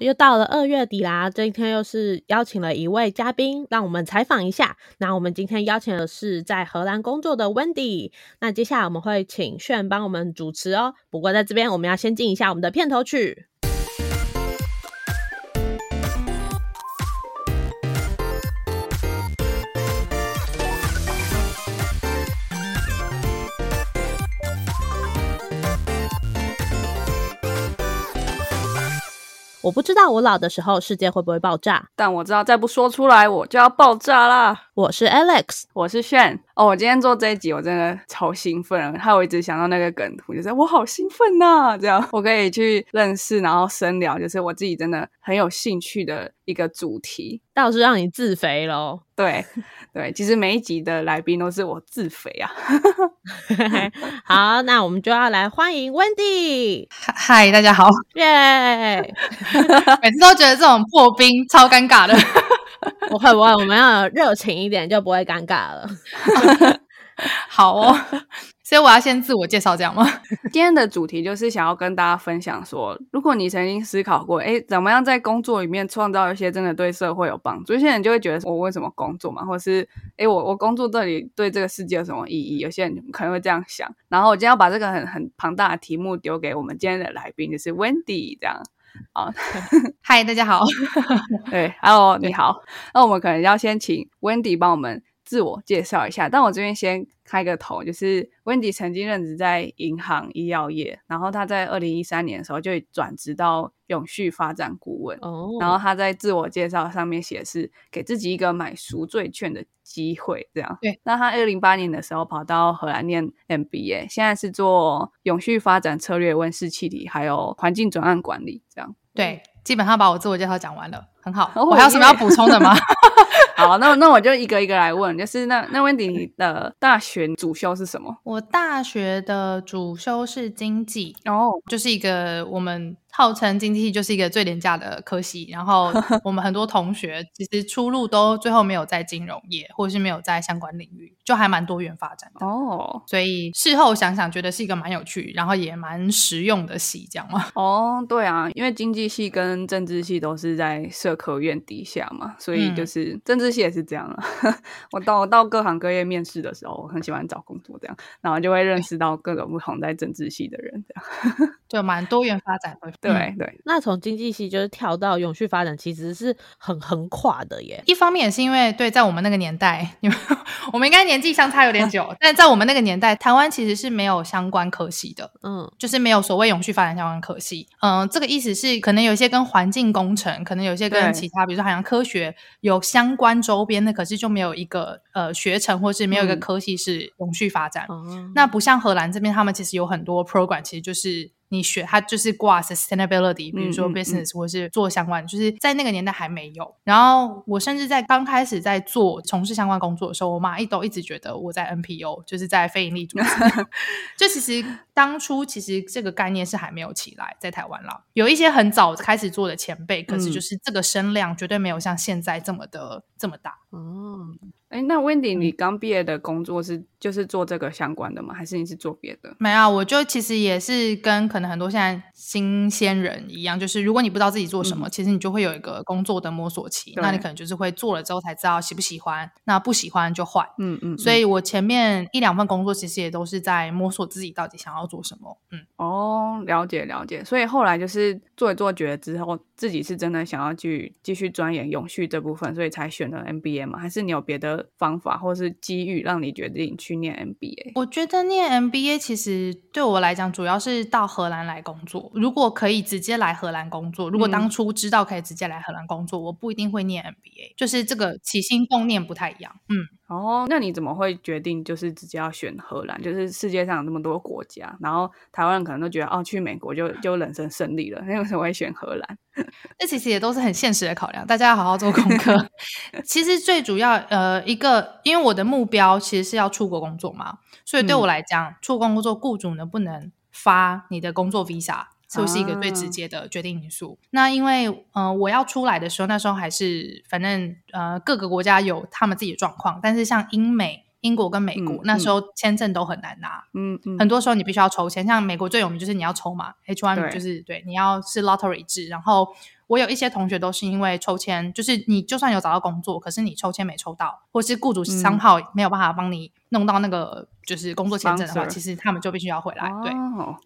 又到了二月底啦，今天又是邀请了一位嘉宾，让我们采访一下。那我们今天邀请的是在荷兰工作的 Wendy。那接下来我们会请炫帮我们主持哦。不过在这边我们要先进一下我们的片头曲。我不知道我老的时候世界会不会爆炸，但我知道再不说出来我就要爆炸啦。我是 Alex，我是炫。哦，我今天做这一集我真的超兴奋，还有一直想到那个梗图，就是我好兴奋呐，这样我可以去认识，然后深聊，就是我自己真的很有兴趣的一个主题。倒是让你自肥喽？对对，其实每一集的来宾都是我自肥啊。好，那我们就要来欢迎 Wendy。嗨，大家好，耶！每次都觉得这种破冰超尴尬的。不会不会，我们要热情一点，就不会尴尬了。好哦，所以我要先自我介绍，这样吗？今天的主题就是想要跟大家分享说，如果你曾经思考过，哎，怎么样在工作里面创造一些真的对社会有帮助？有些人就会觉得我为什么工作嘛，或者是哎，我我工作这里对这个世界有什么意义？有些人可能会这样想。然后我今天要把这个很很庞大的题目丢给我们今天的来宾，就是 Wendy 这样。好，嗨，大家好，对，Hello，你好。那我们可能要先请 Wendy 帮我们自我介绍一下。但我这边先开个头，就是 Wendy 曾经任职在银行医药业，然后他在二零一三年的时候就转职到永续发展顾问。哦，然后他在自我介绍上面写是给自己一个买赎罪券的机会，这样。对，那他二零八年的时候跑到荷兰念 MBA，现在是做永续发展策略、温室气体还有环境转案管理这样。对，基本上把我自我介绍讲完了，很好。我还有什么要补充的吗？好，那那我就一个一个来问，就是那那温迪你的大学主修是什么？我大学的主修是经济，哦，就是一个我们。号称经济系就是一个最廉价的科系，然后 我们很多同学其实出路都最后没有在金融业，或者是没有在相关领域，就还蛮多元发展的哦。所以事后想想，觉得是一个蛮有趣，然后也蛮实用的系，这样吗？哦，对啊，因为经济系跟政治系都是在社科院底下嘛，所以就是政治系也是这样啊。我到到各行各业面试的时候，我很喜欢找工作这样，然后就会认识到各种不同在政治系的人，这样 就蛮多元发展的。对对，那从经济系就是跳到永续发展，其实是很横跨的耶。一方面也是因为，对，在我们那个年代，你们我们应该年纪相差有点久，但在我们那个年代，台湾其实是没有相关科系的，嗯，就是没有所谓永续发展相关科系。嗯，这个意思是，可能有一些跟环境工程，可能有些跟其他，比如说海洋科学有相关周边的，可是就没有一个呃学程，或是没有一个科系是永续发展。那不像荷兰这边，他们其实有很多 program，其实就是。你学它就是挂 sustainability，比如说 business 或是做相关，就是在那个年代还没有。然后我甚至在刚开始在做从事相关工作的时候，我妈一都一直觉得我在 NPO，就是在非营利组织。就其实当初其实这个概念是还没有起来在台湾啦，有一些很早开始做的前辈，可是就是这个声量绝对没有像现在这么的这么大。哦。哎，那 Wendy，你刚毕业的工作是就是做这个相关的吗？还是你是做别的？没有，我就其实也是跟可能很多现在新鲜人一样，就是如果你不知道自己做什么，其实你就会有一个工作的摸索期。那你可能就是会做了之后才知道喜不喜欢，那不喜欢就换。嗯嗯。所以我前面一两份工作其实也都是在摸索自己到底想要做什么。嗯哦，了解了解。所以后来就是做一做觉得之后，自己是真的想要去继续钻研永续这部分，所以才选了 MBA 吗？还是你有别的？方法或是机遇让你决定去念 MBA？我觉得念 MBA 其实对我来讲，主要是到荷兰来工作。如果可以直接来荷兰工作，如果当初知道可以直接来荷兰工作，我不一定会念 MBA。就是这个起心动念不太一样。嗯。哦，那你怎么会决定就是直接要选荷兰？就是世界上有那么多国家，然后台湾人可能都觉得哦，去美国就就人生胜利了，那为什么会选荷兰？这其实也都是很现实的考量，大家要好好做功课。其实最主要呃一个，因为我的目标其实是要出国工作嘛，所以对我来讲，出国工作雇主能不能发你的工作 visa？就是一个最直接的决定因素。那因为，呃，我要出来的时候，那时候还是反正，呃，各个国家有他们自己的状况。但是像英美、英国跟美国，那时候签证都很难拿。嗯嗯。很多时候你必须要抽签，像美国最有名就是你要抽嘛，H one 就是对，你要是 lottery 制。然后我有一些同学都是因为抽签，就是你就算有找到工作，可是你抽签没抽到，或是雇主商号没有办法帮你弄到那个就是工作签证的话，其实他们就必须要回来。对，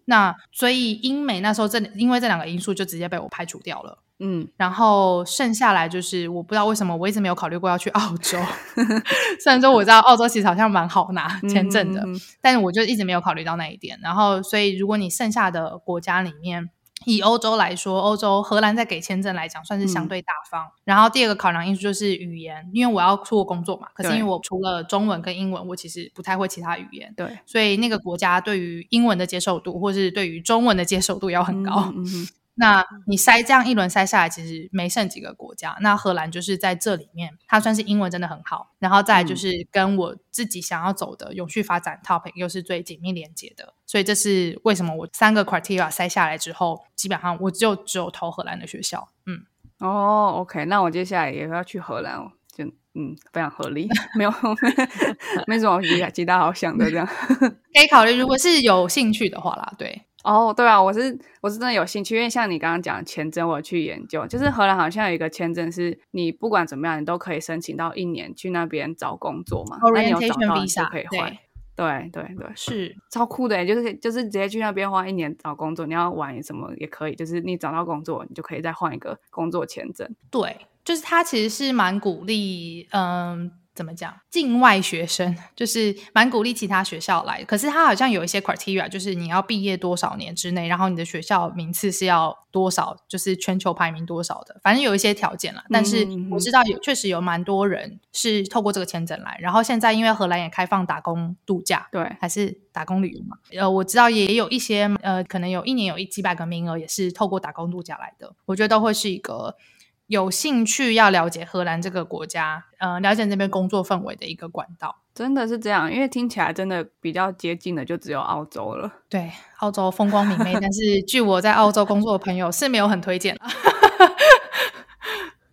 那所以英美那时候这因为这两个因素就直接被我排除掉了。嗯，然后剩下来就是我不知道为什么我一直没有考虑过要去澳洲，虽然说我知道澳洲其实好像蛮好拿签证的，但是我就一直没有考虑到那一点。然后所以如果你剩下的国家里面，以欧洲来说，欧洲荷兰在给签证来讲算是相对大方。然后第二个考量因素就是语言，因为我要出国工作嘛，可是因为我除了中文跟英文，我其实不太会其他语言，对，所以那个国家对于英文的接受度，或是对于中文的接受度要很高。那你筛这样一轮筛下来，其实没剩几个国家。那荷兰就是在这里面，它算是英文真的很好，然后再就是跟我自己想要走的永续发展 topic 又是最紧密连接的。所以这是为什么我三个 criteria 筛下来之后，基本上我就只有投荷兰的学校。嗯，哦，OK，那我接下来也要去荷兰，就嗯非常合理，没有没什么其他其他好想的这样，可以考虑，如果是有兴趣的话啦，对。哦，对啊，我是我是真的有兴趣，因为像你刚刚讲签证，我去研究，就是荷兰好像有一个签证，是你不管怎么样，你都可以申请到一年去那边找工作嘛。那你有找到你就可以换。对对对，是超酷的，就是就是直接去那边花一年找工作，你要玩什么也可以，就是你找到工作，你就可以再换一个工作签证。对，就是他其实是蛮鼓励，嗯。怎么讲？境外学生 就是蛮鼓励其他学校来，可是他好像有一些 criteria，就是你要毕业多少年之内，然后你的学校名次是要多少，就是全球排名多少的，反正有一些条件了。但是我知道有确实有蛮多人是透过这个签证来，然后现在因为荷兰也开放打工度假，对，还是打工旅游嘛？呃，我知道也有一些呃，可能有一年有一几百个名额也是透过打工度假来的，我觉得都会是一个。有兴趣要了解荷兰这个国家，呃，了解那边工作氛围的一个管道，真的是这样，因为听起来真的比较接近的就只有澳洲了。对，澳洲风光明媚，但是据我在澳洲工作的朋友是没有很推荐。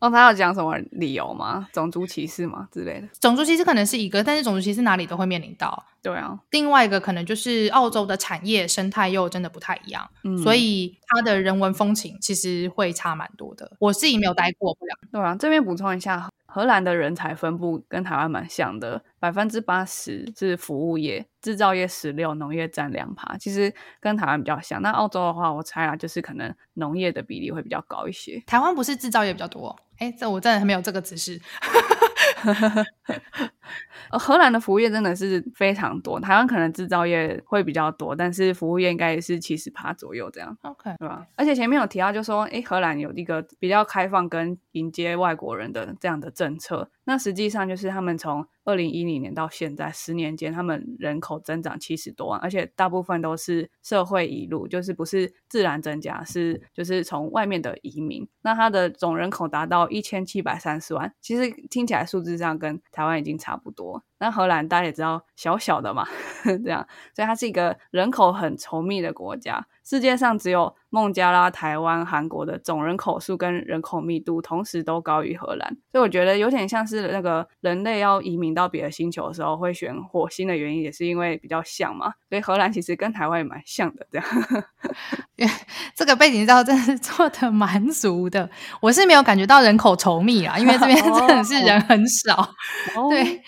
哦，他要讲什么理由吗？种族歧视吗之类的？种族歧视可能是一个，但是种族歧视哪里都会面临到。对啊，另外一个可能就是澳洲的产业生态又真的不太一样，所以它的人文风情其实会差蛮多的。我自己没有待过，不了。对啊，这边补充一下，荷兰的人才分布跟台湾蛮像的，百分之八十是服务业，制造业十六，农业占两趴，其实跟台湾比较像。那澳洲的话，我猜啊，就是可能农业的比例会比较高一些。台湾不是制造业比较多？哎，这我真的还没有这个知识。荷兰的服务业真的是非常多，台湾可能制造业会比较多，但是服务业应该也是七十趴左右这样。OK，对吧？而且前面有提到，就说哎，荷兰有一个比较开放跟迎接外国人的这样的政策。那实际上就是他们从二零一零年到现在十年间，他们人口增长七十多万，而且大部分都是社会移入，就是不是自然增加，是就是从外面的移民。那它的总人口达到一千七百三十万，其实听起来数字上跟台湾已经差不不多。那荷兰大家也知道，小小的嘛，这样，所以它是一个人口很稠密的国家。世界上只有孟加拉、台湾、韩国的总人口数跟人口密度同时都高于荷兰，所以我觉得有点像是那个人类要移民到别的星球的时候会选火星的原因，也是因为比较像嘛。所以荷兰其实跟台湾也蛮像的，这样。这个背景照真是做的蛮足的，我是没有感觉到人口稠密啊，因为这边真的是人很少，对。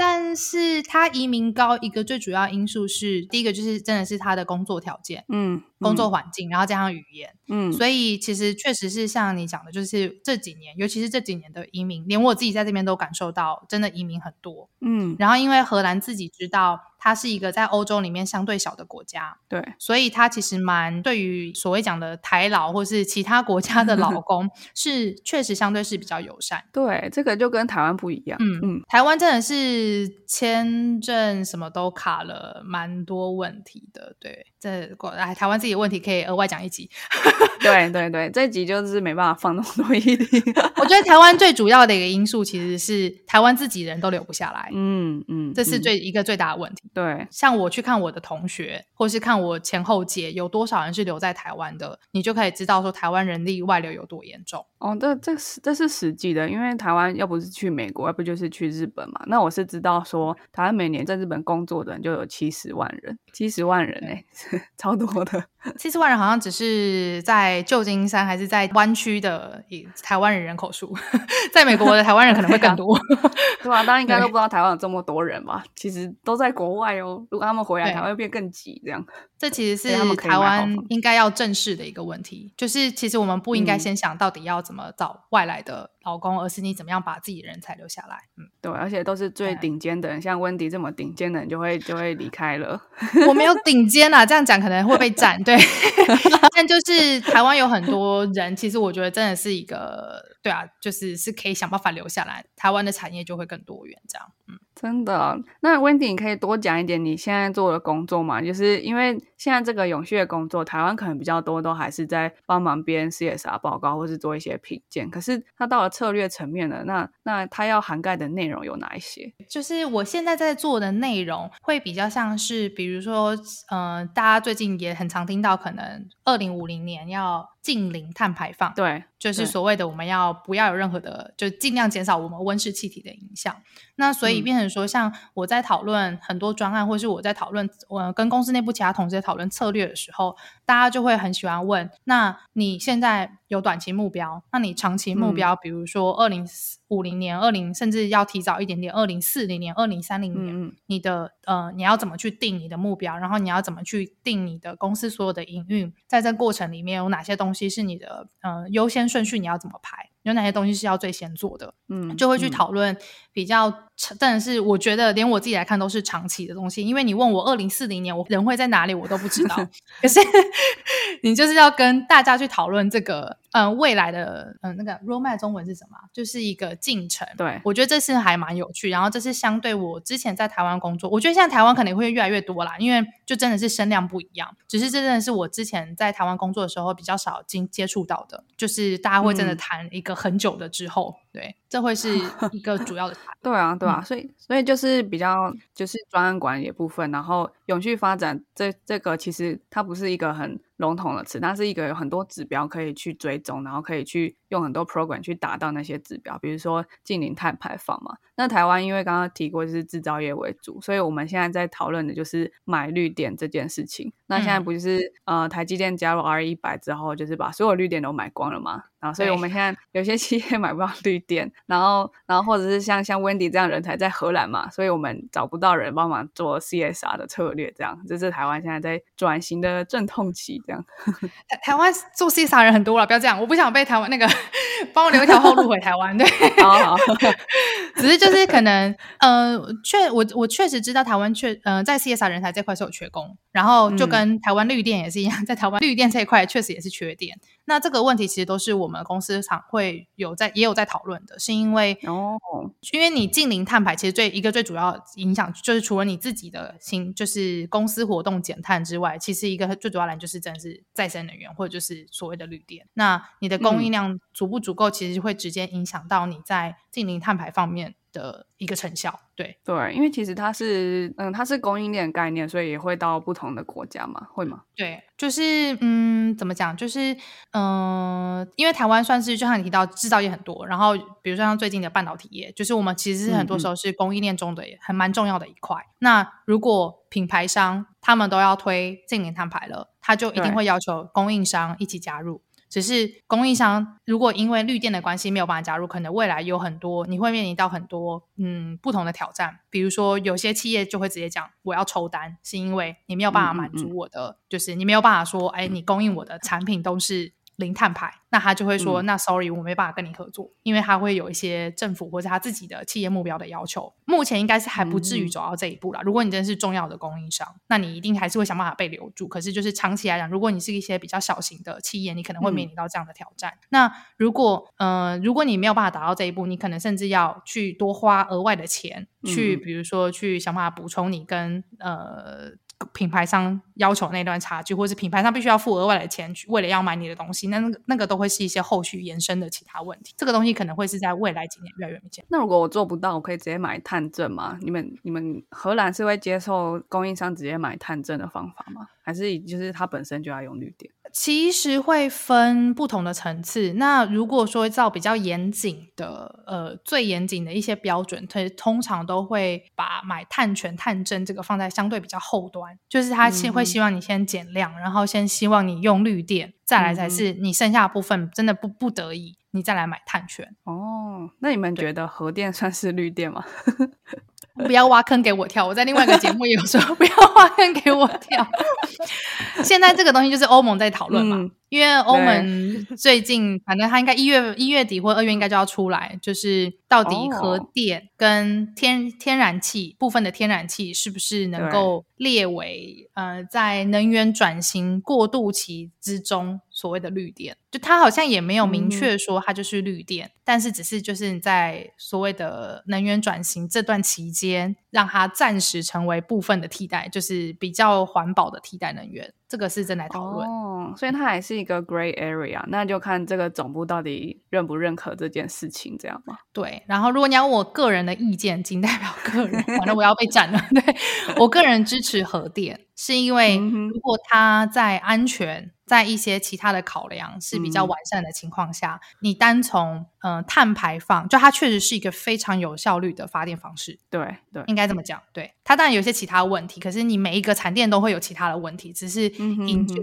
但是他移民高一个最主要因素是，第一个就是真的是他的工作条件，嗯，工作环境，然后加上语言，嗯，所以其实确实是像你讲的，就是这几年，尤其是这几年的移民，连我自己在这边都感受到，真的移民很多，嗯，然后因为荷兰自己知道。它是一个在欧洲里面相对小的国家，对，所以它其实蛮对于所谓讲的台老或是其他国家的老公 是确实相对是比较友善。对，这个就跟台湾不一样。嗯嗯，台湾真的是签证什么都卡了，蛮多问题的。对，这过来台湾自己的问题可以额外讲一集。对对对，这集就是没办法放那么多议题。我觉得台湾最主要的一个因素其实是台湾自己人都留不下来。嗯嗯，这是最一个最大的问题。对，像我去看我的同学，或是看我前后届有多少人是留在台湾的，你就可以知道说台湾人力外流有多严重。哦，这这是这是实际的，因为台湾要不是去美国，要不就是去日本嘛。那我是知道说，台湾每年在日本工作的人就有七十万人，七十万人哎，超多的。七十万人好像只是在旧金山还是在湾区的台湾人人口数，在美国的台湾人可能会更多，对吧？大家应该都不知道台湾有这么多人吧？其实都在国外哦。如果他们回来，台湾会变更挤，这样。这其实是台湾应该要正视的一个问题，就是其实我们不应该先想到底要怎么找外来的老公，而是你怎么样把自己的人才留下来。嗯，对，而且都是最顶尖的人，像温迪这么顶尖的人就会就会离开了。我没有顶尖啊，这样讲可能会被斩。对，但就是台湾有很多人，其实我觉得真的是一个，对啊，就是是可以想办法留下来，台湾的产业就会更多元。这样，嗯。真的，那 Wendy，你可以多讲一点你现在做的工作嘛？就是因为现在这个永续的工作，台湾可能比较多都还是在帮忙编 CSR 报告，或是做一些品鉴。可是它到了策略层面了，那那它要涵盖的内容有哪一些？就是我现在在做的内容会比较像是，比如说，嗯，大家最近也很常听到，可能二零五零年要。近零碳排放，对，就是所谓的我们要不要有任何的，就尽量减少我们温室气体的影响。那所以变成说，像我在讨论很多专案，或是我在讨论我跟公司内部其他同事在讨论策略的时候，大家就会很喜欢问：那你现在有短期目标？那你长期目标，比如说二零五零年、二零甚至要提早一点点，二零四零年、二零三零年，你的呃，你要怎么去定你的目标？然后你要怎么去定你的公司所有的营运？在这过程里面有哪些东东西是你的，呃，优先顺序你要怎么排？有哪些东西是要最先做的？嗯，就会去讨论比较，但是我觉得连我自己来看都是长期的东西。因为你问我二零四零年我人会在哪里，我都不知道。可是 你就是要跟大家去讨论这个，嗯，未来的，嗯，那个 roadmap 中文是什么？就是一个进程。对，我觉得这是还蛮有趣。然后这是相对我之前在台湾工作，我觉得现在台湾可能会越来越多啦，因为就真的是声量不一样。只是这真的是我之前在台湾工作的时候比较少经接触到的，就是大家会真的谈一个。很久的之后，对，这会是一个主要的。对啊，对啊，所以，所以就是比较就是专案管理部分，然后永续发展这这个其实它不是一个很。笼统的词，它是一个有很多指标可以去追踪，然后可以去用很多 program 去达到那些指标，比如说近零碳排放嘛。那台湾因为刚刚提过就是制造业为主，所以我们现在在讨论的就是买绿电这件事情。那现在不就是呃台积电加入 R 一百之后，就是把所有绿电都买光了嘛？然后所以我们现在有些企业 买不到绿电，然后然后或者是像像 Wendy 这样人才在荷兰嘛，所以我们找不到人帮忙做 CSR 的策略，这样这是台湾现在在转型的阵痛期。这样 台台湾做 CSR 人很多了，不要这样，我不想被台湾那个 帮我留一条后路回台湾。对，好好，只是就是可能，呃，确我我确实知道台湾确，呃，在 C S R 人才这块是有缺工，然后就跟台湾绿电也是一样，在台湾绿电这一块确实也是缺电。那这个问题其实都是我们公司常会有在也有在讨论的，是因为哦，因为你近零碳排，其实最一个最主要影响就是除了你自己的新就是公司活动减碳之外，其实一个最主要来就是真的是再生能源或者就是所谓的绿电。那你的供应量足不足够，其实会直接影响到你在近零碳排方面。的一个成效，对对，因为其实它是嗯，它是供应链概念，所以也会到不同的国家嘛，会吗？对，就是嗯，怎么讲？就是嗯，因为台湾算是就像你提到制造业很多，然后比如说像最近的半导体业，就是我们其实是很多时候是供应链中的很蛮重要的一块。那如果品牌商他们都要推近年摊牌了，他就一定会要求供应商一起加入。只是供应商如果因为绿电的关系没有办法加入，可能未来有很多你会面临到很多嗯不同的挑战。比如说有些企业就会直接讲我要抽单，是因为你没有办法满足我的，就是你没有办法说哎你供应我的产品都是。零碳排，那他就会说，那 sorry，我没办法跟你合作，因为他会有一些政府或者他自己的企业目标的要求。目前应该是还不至于走到这一步啦。如果你真的是重要的供应商，那你一定还是会想办法被留住。可是就是长期来讲，如果你是一些比较小型的企业，你可能会面临到这样的挑战。那如果呃，如果你没有办法达到这一步，你可能甚至要去多花额外的钱，去比如说去想办法补充你跟呃。品牌商要求那段差距，或是品牌商必须要付额外的钱去，为了要买你的东西，那那个都会是一些后续延伸的其他问题。这个东西可能会是在未来几年越来越明显。那如果我做不到，我可以直接买碳证吗？你们你们荷兰是会接受供应商直接买碳证的方法吗？还是就是它本身就要用绿点？其实会分不同的层次。那如果说照比较严谨的，呃，最严谨的一些标准，它通常都会把买碳权、碳证这个放在相对比较后端，就是他先会希望你先减量，然后先希望你用绿电，再来才是你剩下的部分真的不不得已，你再来买碳权。哦，那你们觉得核电算是绿电吗？不要挖坑给我跳！我在另外一个节目也有说，不要挖坑给我跳。现在这个东西就是欧盟在讨论嘛，因为欧盟 最近反正他应该一月一月底或二月应该就要出来，就是到底核电跟天天然气部分的天然气是不是能够列为呃在能源转型过渡期之中。所谓的绿电，就它好像也没有明确说它就是绿电，但是只是就是在所谓的能源转型这段期间，让它暂时成为部分的替代，就是比较环保的替代能源。这个是正在讨论，哦，所以它还是一个 gray area，那就看这个总部到底认不认可这件事情，这样吗？对。然后如果你要我个人的意见，仅代表个人，反正我要被斩了。对我个人支持核电，是因为如果它在安全。在一些其他的考量是比较完善的情况下，你单从嗯碳排放，就它确实是一个非常有效率的发电方式。对对，应该这么讲。对它当然有些其他问题，可是你每一个产电都会有其他的问题。只是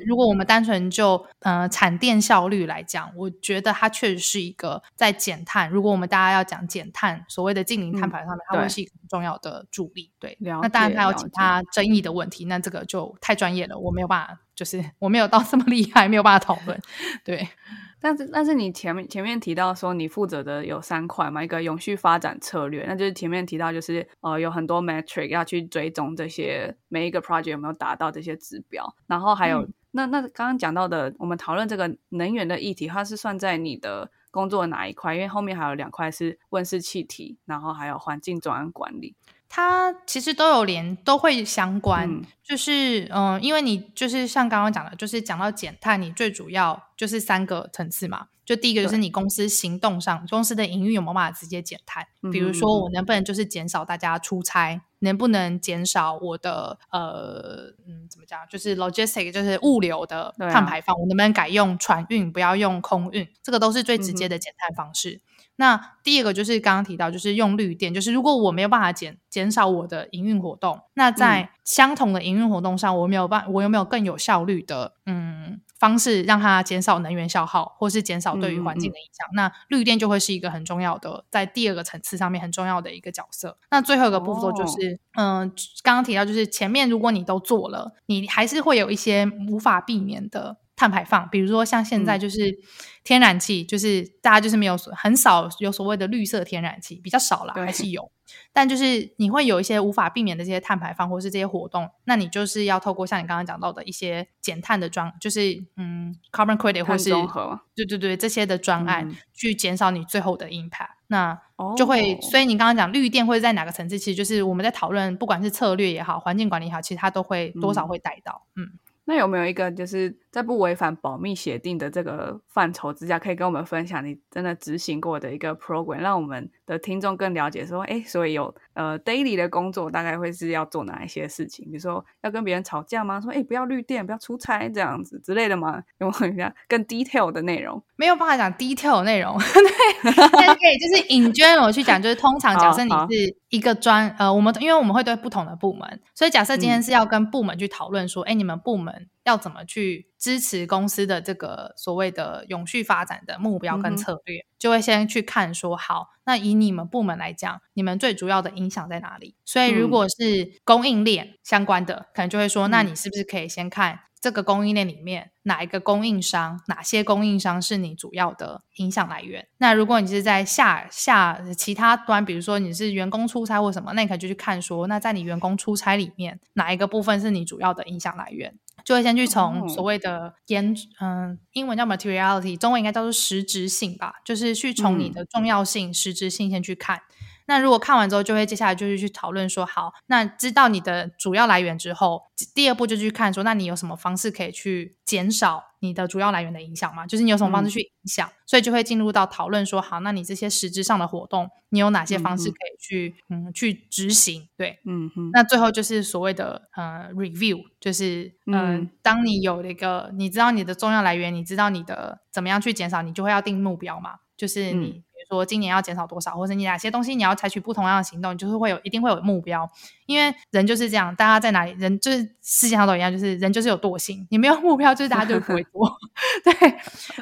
如果我们单纯就呃产电效率来讲，我觉得它确实是一个在减碳。如果我们大家要讲减碳，所谓的近零碳排上面，它会是一个很重要的助力。对，那当然它有其他争议的问题，那这个就太专业了，我没有办法。就是我没有到这么厉害，没有办法讨论。对，但是但是你前面前面提到说你负责的有三块嘛，一个永续发展策略，那就是前面提到就是呃有很多 metric 要去追踪这些每一个 project 有没有达到这些指标，然后还有那那刚刚讲到的，我们讨论这个能源的议题，它是算在你的工作哪一块？因为后面还有两块是温室气体，然后还有环境转案管理。它其实都有连，都会相关。就是嗯，因为你就是像刚刚讲的，就是讲到减碳，你最主要就是三个层次嘛。就第一个就是你公司行动上，公司的营运有没有办法直接减碳？比如说我能不能就是减少大家出差，能不能减少我的呃嗯怎么讲，就是 logistic 就是物流的碳排放，我能不能改用船运，不要用空运？这个都是最直接的减碳方式。那第二个就是刚刚提到，就是用绿电，就是如果我没有办法减减少我的营运活动，那在相同的营运活动上，我没有办，我有没有更有效率的嗯方式，让它减少能源消耗，或是减少对于环境的影响？那绿电就会是一个很重要的，在第二个层次上面很重要的一个角色。那最后一个步骤就是，嗯，刚刚提到就是前面如果你都做了，你还是会有一些无法避免的。碳排放，比如说像现在就是天然气，就是大家就是没有很少有所谓的绿色天然气，比较少了，还是有，但就是你会有一些无法避免的这些碳排放，或是这些活动，那你就是要透过像你刚刚讲到的一些减碳的专，就是嗯，carbon credit 或是对对对这些的专案，去减少你最后的 impact，那就会，所以你刚刚讲绿电会在哪个层次，其实就是我们在讨论，不管是策略也好，环境管理也好，其实它都会多少会带到，嗯。那有没有一个就是在不违反保密协定的这个范畴之下，可以跟我们分享你真的执行过的一个 program，让我们的听众更了解说，哎，所以有呃 daily 的工作大概会是要做哪一些事情？比如说要跟别人吵架吗？说哎不要绿电，不要出差这样子之类的吗？有没有更 detail 的内容？没有办法讲 detail 内容，对，但可以就是 in general 去讲，就是通常假设你是一个专呃，我们因为我们会对不同的部门，所以假设今天是要跟部门去讨论说，哎，你们部门。要怎么去支持公司的这个所谓的永续发展的目标跟策略，就会先去看说，好，那以你们部门来讲，你们最主要的影响在哪里？所以如果是供应链相关的，可能就会说，那你是不是可以先看这个供应链里面哪一个供应商，哪些供应商是你主要的影响来源？那如果你是在下下其他端，比如说你是员工出差或什么，那你可能就去看说，那在你员工出差里面，哪一个部分是你主要的影响来源？就会先去从所谓的严，嗯，英文叫 materiality，中文应该叫做实质性吧，就是去从你的重要性、实质性先去看。那如果看完之后，就会接下来就是去讨论说，好，那知道你的主要来源之后，第二步就去看说，那你有什么方式可以去减少你的主要来源的影响吗？就是你有什么方式去影响，所以就会进入到讨论说，好，那你这些实质上的活动，你有哪些方式可以去嗯去执行？对，嗯嗯。那最后就是所谓的呃 review，就是嗯，当你有了一个你知道你的重要来源，你知道你的怎么样去减少，你就会要定目标嘛，就是你。说今年要减少多少，或者你哪些东西你要采取不同样的行动，就是会有一定会有目标，因为人就是这样，大家在哪里，人就是世界上都一样，就是人就是有惰性，你没有目标，就是大家就不会做，对，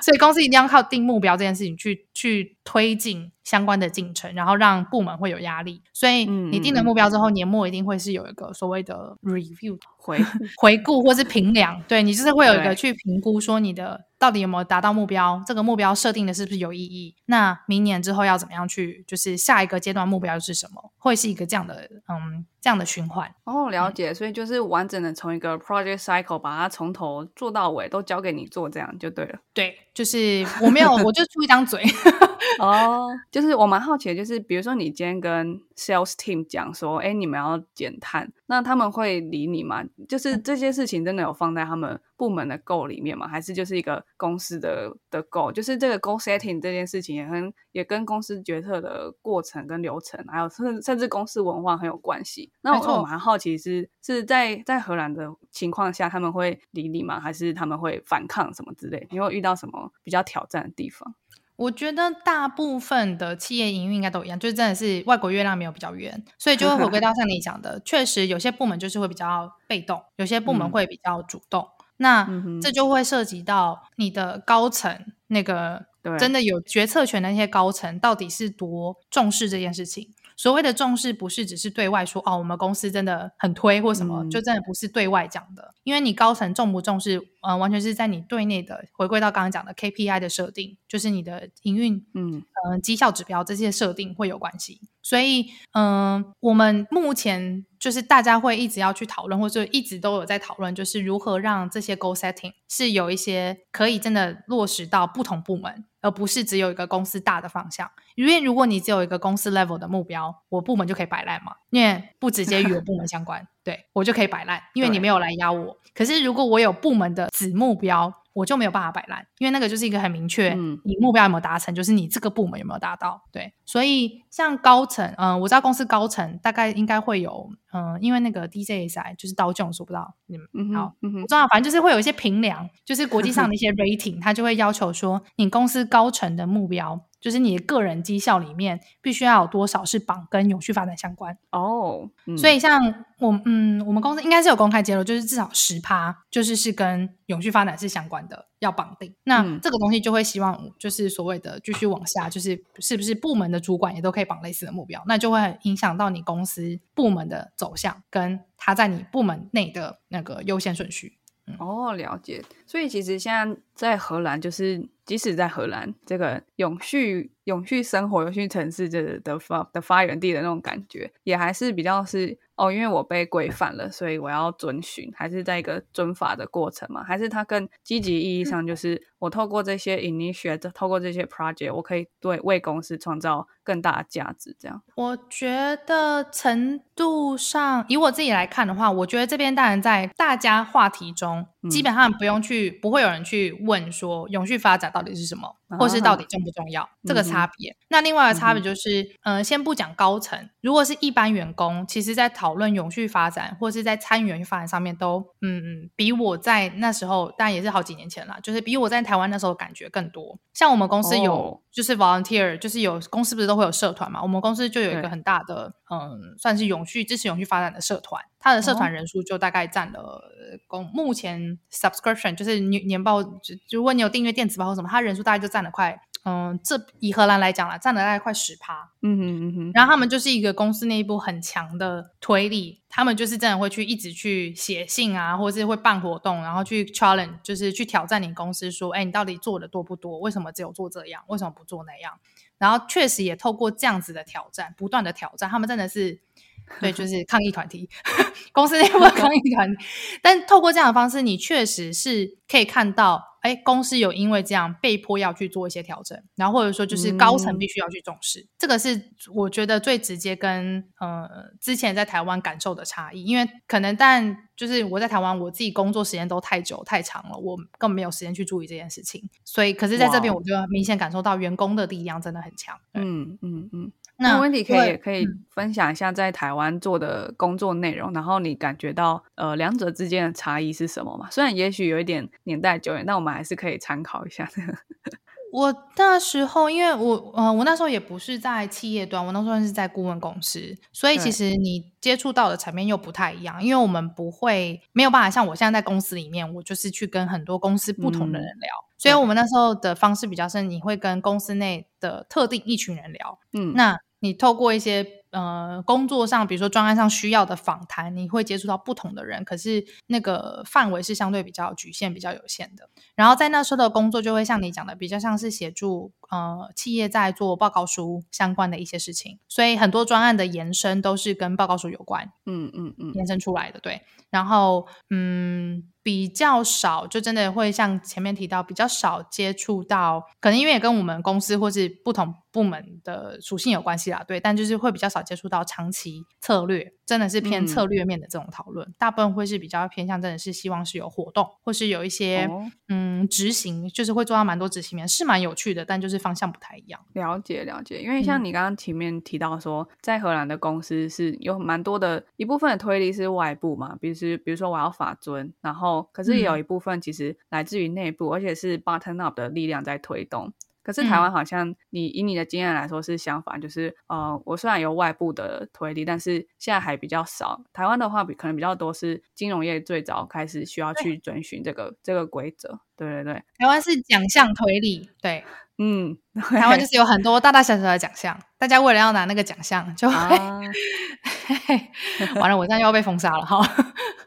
所以公司一定要靠定目标这件事情去去推进。相关的进程，然后让部门会有压力，所以你定了目标之后，年末一定会是有一个所谓的 review 回 回顾或是评量，对你就是会有一个去评估说你的到底有没有达到目标，这个目标设定的是不是有意义？那明年之后要怎么样去，就是下一个阶段目标是什么？会是一个这样的嗯。这样的循环哦，了解，所以就是完整的从一个 project cycle 把它从头做到尾都交给你做，这样就对了。对，就是我没有，我就出一张嘴。哦，就是我蛮好奇的，就是比如说你今天跟 sales team 讲说，哎，你们要减碳，那他们会理你吗？就是这些事情真的有放在他们部门的 goal 里面吗？还是就是一个公司的的 goal？就是这个 goal setting 这件事情也很也跟公司决策的过程跟流程，还有甚甚至公司文化很有关系。那我蛮好奇，是是在在荷兰的情况下，他们会理你吗？还是他们会反抗什么之类？你有遇到什么比较挑战的地方？我觉得大部分的企业营运应该都一样，就是真的是外国月亮没有比较圆，所以就会回归到 像你讲的，确实有些部门就是会比较被动，有些部门会比较主动。那这就会涉及到你的高层那个真的有决策权的那些高层，到底是多重视这件事情。所谓的重视，不是只是对外说哦，我们公司真的很推或什么，就真的不是对外讲的。因为你高层重不重视，嗯，完全是在你对内的回归到刚刚讲的 KPI 的设定，就是你的营运，嗯嗯，绩效指标这些设定会有关系。所以，嗯，我们目前就是大家会一直要去讨论，或者一直都有在讨论，就是如何让这些 goal setting 是有一些可以真的落实到不同部门，而不是只有一个公司大的方向。因为如果你只有一个公司 level 的目标，我部门就可以摆烂嘛，因为不直接与我部门相关，对我就可以摆烂，因为你没有来邀我。可是如果我有部门的子目标，我就没有办法摆烂，因为那个就是一个很明确，你目标有没有达成，就是你这个部门有没有达到。对，所以像高层，嗯，我知道公司高层大概应该会有，嗯，因为那个 DJSI 就是刀匠，我不知道你们好，我知道，反正就是会有一些评量，就是国际上的一些 rating，他就会要求说，你公司高层的目标。就是你的个人绩效里面必须要有多少是绑跟永续发展相关哦，所以像我嗯，我们公司应该是有公开揭露，就是至少十趴，就是是跟永续发展是相关的，要绑定。那这个东西就会希望就是所谓的继续往下，就是是不是部门的主管也都可以绑类似的目标，那就会影响到你公司部门的走向，跟他在你部门内的那个优先顺序。哦，了解。所以其实现在在荷兰，就是即使在荷兰，这个永续、永续生活、永续城市这的发的发源地的那种感觉，也还是比较是哦，因为我被规范了，所以我要遵循，还是在一个遵法的过程嘛？还是它更积极意义上，就是我透过这些 initiate，透过这些 project，我可以对为公司创造更大的价值。这样，我觉得程度上，以我自己来看的话，我觉得这边当然在大家话题中，基本上不用去。不会有人去问说永续发展到底是什么，或是到底重不重要这个差别。那另外的差别就是，嗯，先不讲高层，如果是一般员工，其实在讨论永续发展或是在参与永续发展上面，都嗯嗯，比我在那时候，但也是好几年前了，就是比我在台湾那时候感觉更多。像我们公司有就是 volunteer，就是有公司不是都会有社团嘛？我们公司就有一个很大的，嗯，算是永续支持永续发展的社团。它的社团人数就大概占了公目前 subscription 就是年年报，就如果你有订阅电子报或什么，它人数大概就占了快，嗯，这以荷兰来讲了，占了大概快十趴。嗯哼嗯哼。然后他们就是一个公司内部很强的推力，他们就是真的会去一直去写信啊，或者是会办活动，然后去 challenge，就是去挑战你公司说，哎，你到底做的多不多？为什么只有做这样？为什么不做那样？然后确实也透过这样子的挑战，不断的挑战，他们真的是。对，就是抗议团体，公司内部的抗议团体。但透过这样的方式，你确实是可以看到，哎，公司有因为这样被迫要去做一些调整，然后或者说就是高层必须要去重视，这个是我觉得最直接跟呃之前在台湾感受的差异，因为可能但就是我在台湾我自己工作时间都太久太长了，我根本没有时间去注意这件事情，所以可是在这边我就明显感受到员工的力量真的很强。嗯嗯嗯。那温迪可以可以分享一下在台湾做的工作内容，然后你感觉到呃两者之间的差异是什么嘛？虽然也许有一点年代久远，但我们还是可以参考一下。我那时候，因为我呃我那时候也不是在企业端，我那时候是在顾问公司，所以其实你接触到的层面又不太一样，因为我们不会没有办法像我现在在公司里面，我就是去跟很多公司不同的人聊，所以我们那时候的方式比较深，你会跟公司内的特定一群人聊，嗯，那。你透过一些呃工作上，比如说专案上需要的访谈，你会接触到不同的人，可是那个范围是相对比较局限、比较有限的。然后在那时候的工作，就会像你讲的，比较像是协助呃企业在做报告书相关的一些事情，所以很多专案的延伸都是跟报告书有关，嗯嗯嗯，延伸出来的对。然后嗯。比较少，就真的会像前面提到，比较少接触到，可能因为也跟我们公司或是不同部门的属性有关系啦，对，但就是会比较少接触到长期策略，真的是偏策略面的这种讨论，大部分会是比较偏向真的是希望是有活动，或是有一些嗯执行，就是会做到蛮多执行面，是蛮有趣的，但就是方向不太一样。了解了解，因为像你刚刚前面提到说，在荷兰的公司是有蛮多的一部分的推力是外部嘛，比如是比如说我要法尊，然后。可是也有一部分其实来自于内部，而且是 button up 的力量在推动。可是台湾好像你以你的经验来说是相反，就是呃，我虽然有外部的推力，但是现在还比较少。台湾的话比可能比较多是金融业最早开始需要去遵循这个这个规则。对对对，台湾是奖项推力，对，嗯，台湾就是有很多大大小小的奖项，大家为了要拿那个奖项，就会 完了，我这样又要被封杀了哈。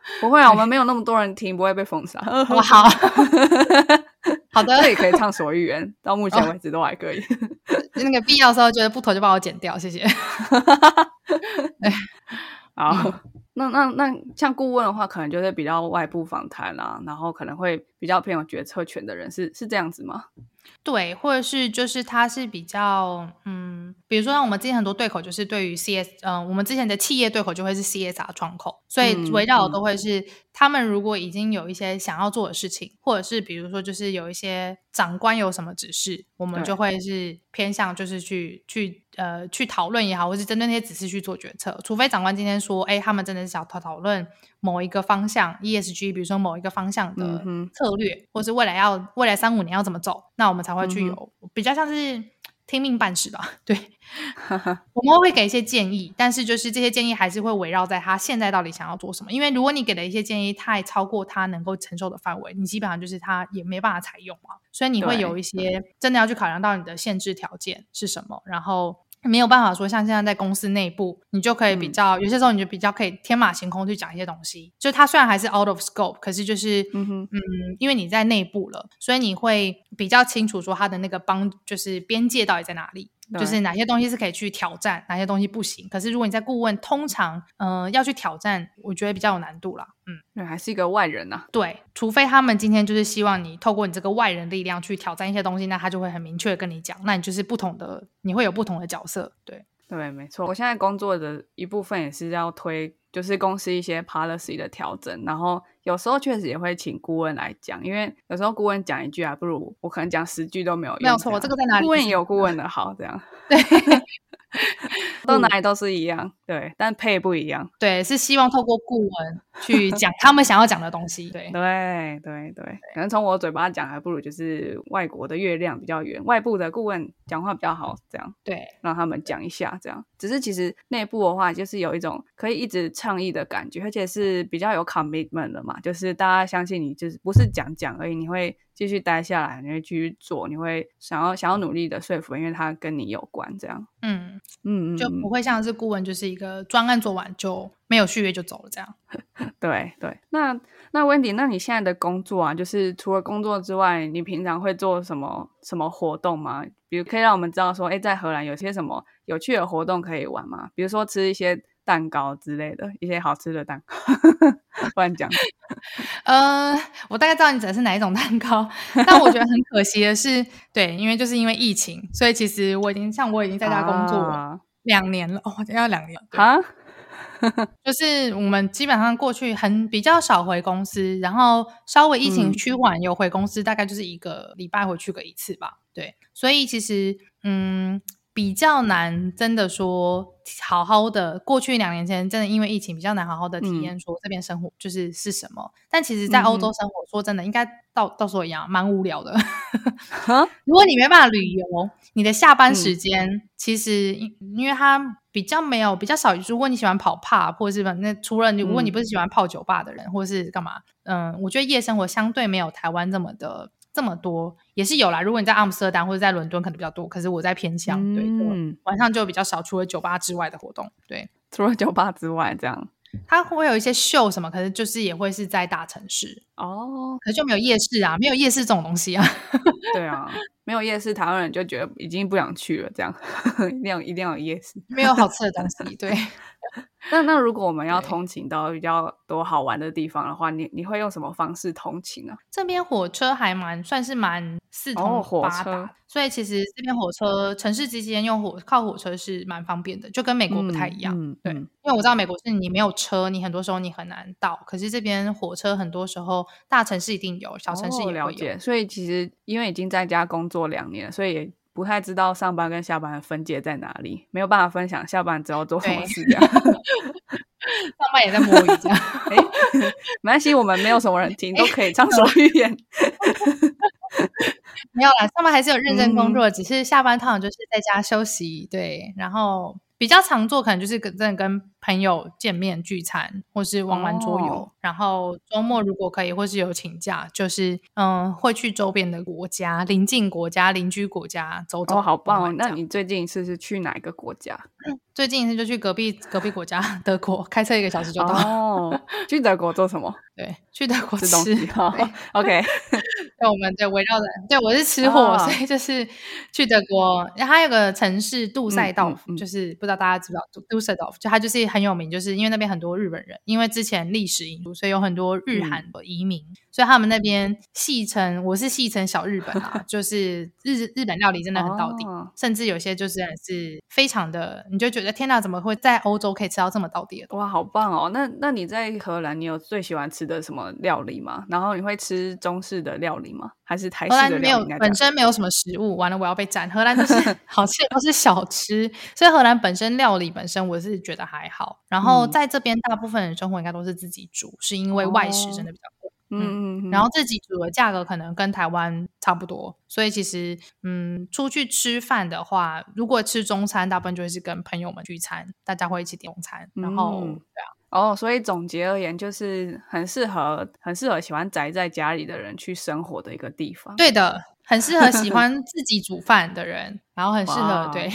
不会啊，我们没有那么多人听，不会被封杀。好，好的，这里可以畅所欲言，到目前为止都还可以。那个必要时候觉得不妥就帮我剪掉，谢谢。好，那那那像顾问的话，可能就是比较外部访谈啦，然后可能会比较偏有决策权的人，是是这样子吗？对，或者是就是他是比较嗯，比如说像我们之前很多对口，就是对于 CS，嗯，我们之前的企业对口就会是 CSR 窗口，所以围绕的都会是他们如果已经有一些想要做的事情，或者是比如说就是有一些长官有什么指示，我们就会是偏向就是去去呃去讨论也好，或是针对那些指示去做决策，除非长官今天说，哎，他们真的是想讨讨论。某一个方向，ESG，比如说某一个方向的策略，或是未来要未来三五年要怎么走，那我们才会去有比较像是听命办事吧。对，我们会给一些建议，但是就是这些建议还是会围绕在他现在到底想要做什么。因为如果你给的一些建议太超过他能够承受的范围，你基本上就是他也没办法采用嘛。所以你会有一些真的要去考量到你的限制条件是什么，然后。没有办法说，像现在在公司内部，你就可以比较，有些时候你就比较可以天马行空去讲一些东西。就它虽然还是 out of scope，可是就是嗯嗯，因为你在内部了，所以你会比较清楚说它的那个帮就是边界到底在哪里。就是哪些东西是可以去挑战，哪些东西不行。可是如果你在顾问，通常嗯要去挑战，我觉得比较有难度啦。嗯，对，还是一个外人呐。对，除非他们今天就是希望你透过你这个外人力量去挑战一些东西，那他就会很明确的跟你讲，那你就是不同的，你会有不同的角色。对，对，没错。我现在工作的一部分也是要推。就是公司一些 policy 的调整，然后有时候确实也会请顾问来讲，因为有时候顾问讲一句还不如我可能讲十句都没有用。没有错，这个在哪里？顾问也有顾问的好，这样。对。到哪里都是一样，对，但配不一样。对，是希望透过顾问去讲他们想要讲的东西。对，对，对，对。可能从我嘴巴讲，还不如就是外国的月亮比较圆，外部的顾问讲话比较好，这样。对，让他们讲一下，这样。只是其实内部的话，就是有一种可以一直倡议的感觉，而且是比较有 commitment 的嘛，就是大家相信你，就是不是讲讲而已，你会。继续待下来，你会继续做，你会想要想要努力的说服，因为他跟你有关，这样，嗯嗯，就不会像是顾问，就是一个专案做完就没有续约就走了这样。对对，那那 Wendy，那你现在的工作啊，就是除了工作之外，你平常会做什么什么活动吗？比如可以让我们知道说，哎，在荷兰有些什么有趣的活动可以玩吗？比如说吃一些。蛋糕之类的一些好吃的蛋糕，乱讲。呃，我大概知道你指的是哪一种蛋糕，但我觉得很可惜的是，对，因为就是因为疫情，所以其实我已经像我已经在家工作两年了，哦，要两年啊。就是我们基本上过去很比较少回公司，然后稍微疫情趋缓有回公司，大概就是一个礼拜回去个一次吧。对，所以其实嗯比较难，真的说好好的过去两年前真的因为疫情比较难好好的体验说这边生活就是是什么。但其实，在欧洲生活，说真的，应该到到时候一样蛮无聊的。如果你没办法旅游，你的下班时间其实因为它。比较没有，比较少。如果你喜欢跑 pub 或者是那除了你，如果你不是喜欢泡酒吧的人，或者是干嘛，嗯，我觉得夜生活相对没有台湾这么的这么多，也是有啦。如果你在阿姆斯特丹或者在伦敦，可能比较多。可是我在偏乡，对，晚上就比较少，除了酒吧之外的活动。对，除了酒吧之外，这样。它会有一些秀什么，可是就是也会是在大城市哦，可是就没有夜市啊，没有夜市这种东西啊。对啊，没有夜市，台湾人就觉得已经不想去了，这样 一定要一定要有夜市，没有好吃的东西。对。那那如果我们要通勤到比较多好玩的地方的话，你你会用什么方式通勤呢？这边火车还蛮算是蛮四通八达，所以其实这边火车城市之间用火靠火车是蛮方便的，就跟美国不太一样。对，因为我知道美国是你没有车，你很多时候你很难到，可是这边火车很多时候大城市一定有，小城市也了解。所以其实因为已经在家工作两年，所以。不太知道上班跟下班的分界在哪里，没有办法分享下班之后做什么事这样。上班也在摸鱼这样，哎，没关系，我们没有什么人听，都可以畅所欲言。没有啦，上班还是有认真工作，只是下班通常就是在家休息。对，然后。比较常做可能就是跟真的跟朋友见面聚餐，或是玩玩桌游。然后周末如果可以，或是有请假，就是嗯会去周边的国家、邻近国家、邻居国家走走。哦，好棒哦！那你最近一次是去哪一个国家？最近一次就去隔壁隔壁国家德国，开车一个小时就到。哦，去德国做什么？对，去德国吃东西。OK，对，我们对围绕的，对我是吃货，所以就是去德国。然后还有个城市杜塞道夫，就是不知道大家知不知道杜塞道夫，就它就是很有名，就是因为那边很多日本人，因为之前历史因素，所以有很多日韩的移民。所以他们那边戏称我是戏称小日本啊，就是日日本料理真的很到底，甚至有些就是是非常的，你就觉得天哪，怎么会在欧洲可以吃到这么到底的？哇，好棒哦！那那你在荷兰，你有最喜欢吃的什么料理吗？然后你会吃中式的料理吗？还是台式的？荷兰没有，本身没有什么食物。完了，我要被斩。荷兰就是 好吃的都是小吃，所以荷兰本身料理本身我是觉得还好。然后在这边大部分人生活应该都是自己煮，是因为外食真的比较。嗯嗯，然后自己煮的价格可能跟台湾差不多，所以其实嗯，出去吃饭的话，如果吃中餐，大部分就会是跟朋友们聚餐，大家会一起点中餐。然后对啊，哦，所以总结而言，就是很适合很适合喜欢宅在家里的人去生活的一个地方。对的，很适合喜 欢自己煮饭的人，然后很适合对。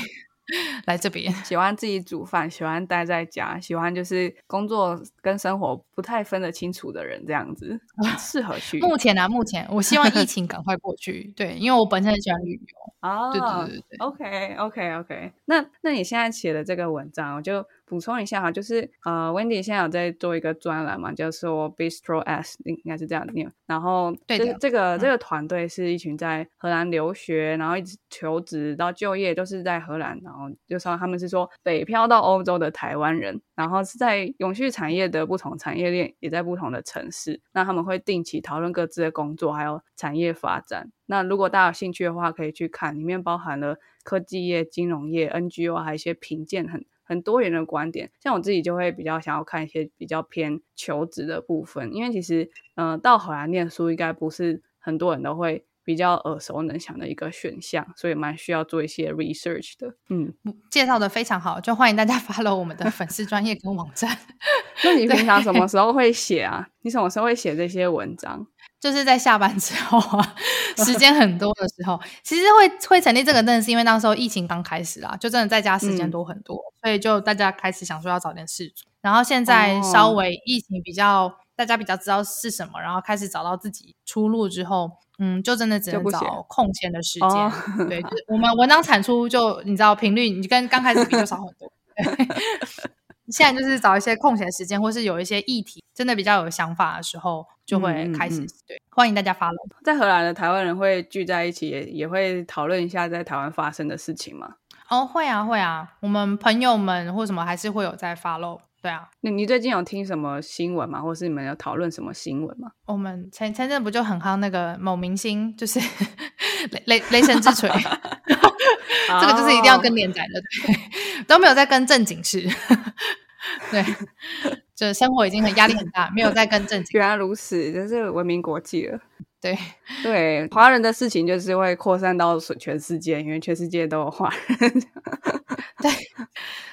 来这边，喜欢自己煮饭，喜欢待在家，喜欢就是工作跟生活不太分得清楚的人，这样子 适合去。目前啊，目前我希望疫情赶快过去。对，因为我本身很喜欢旅游啊。对对对对，OK，OK，OK。那那你现在写的这个文章，我就。补充一下哈，就是呃，Wendy 现在有在做一个专栏嘛，叫做 Bistro S，应该是这样念。然后，对的，这个这个团队是一群在荷兰留学，然后一直求职到就业都是在荷兰，然后就说他们是说北漂到欧洲的台湾人，然后是在永续产业的不同产业链，也在不同的城市。那他们会定期讨论各自的工作还有产业发展。那如果大家有兴趣的话，可以去看，里面包含了科技业、金融业、NGO，还有一些评鉴很。很多元的观点，像我自己就会比较想要看一些比较偏求职的部分，因为其实，嗯，到荷兰念书应该不是很多人都会比较耳熟能详的一个选项，所以蛮需要做一些 research 的。嗯，介绍的非常好，就欢迎大家 follow 我们的粉丝专业跟网站。那你平常什么时候会写啊？你什么时候会写这些文章？就是在下班之后啊，时间很多的时候，其实会会成立这个，真的是因为那时候疫情刚开始啦，就真的在家时间多很多，所以就大家开始想说要找点事做。然后现在稍微疫情比较，大家比较知道是什么，然后开始找到自己出路之后，嗯，就真的只能找空闲的时间。对，就是我们文章产出就你知道频率，你跟刚开始比就少很多。对 现在就是找一些空闲时间，或是有一些议题真的比较有想法的时候，就会开始对欢迎大家发了。在荷兰的台湾人会聚在一起，也也会讨论一下在台湾发生的事情吗？哦，会啊，会啊，我们朋友们或什么还是会有在 follow。对啊，你你最近有听什么新闻吗？或是你们有讨论什么新闻吗？我们前前阵不就很夯那个某明星，就是 雷雷雷神之锤，这个就是一定要跟连载的，对，都没有在跟正经事，对，就生活已经很压力很大，没有再跟正经。原来如此，就是文明国际了。对对，华人的事情就是会扩散到全世界，因为全世界都有华人。对。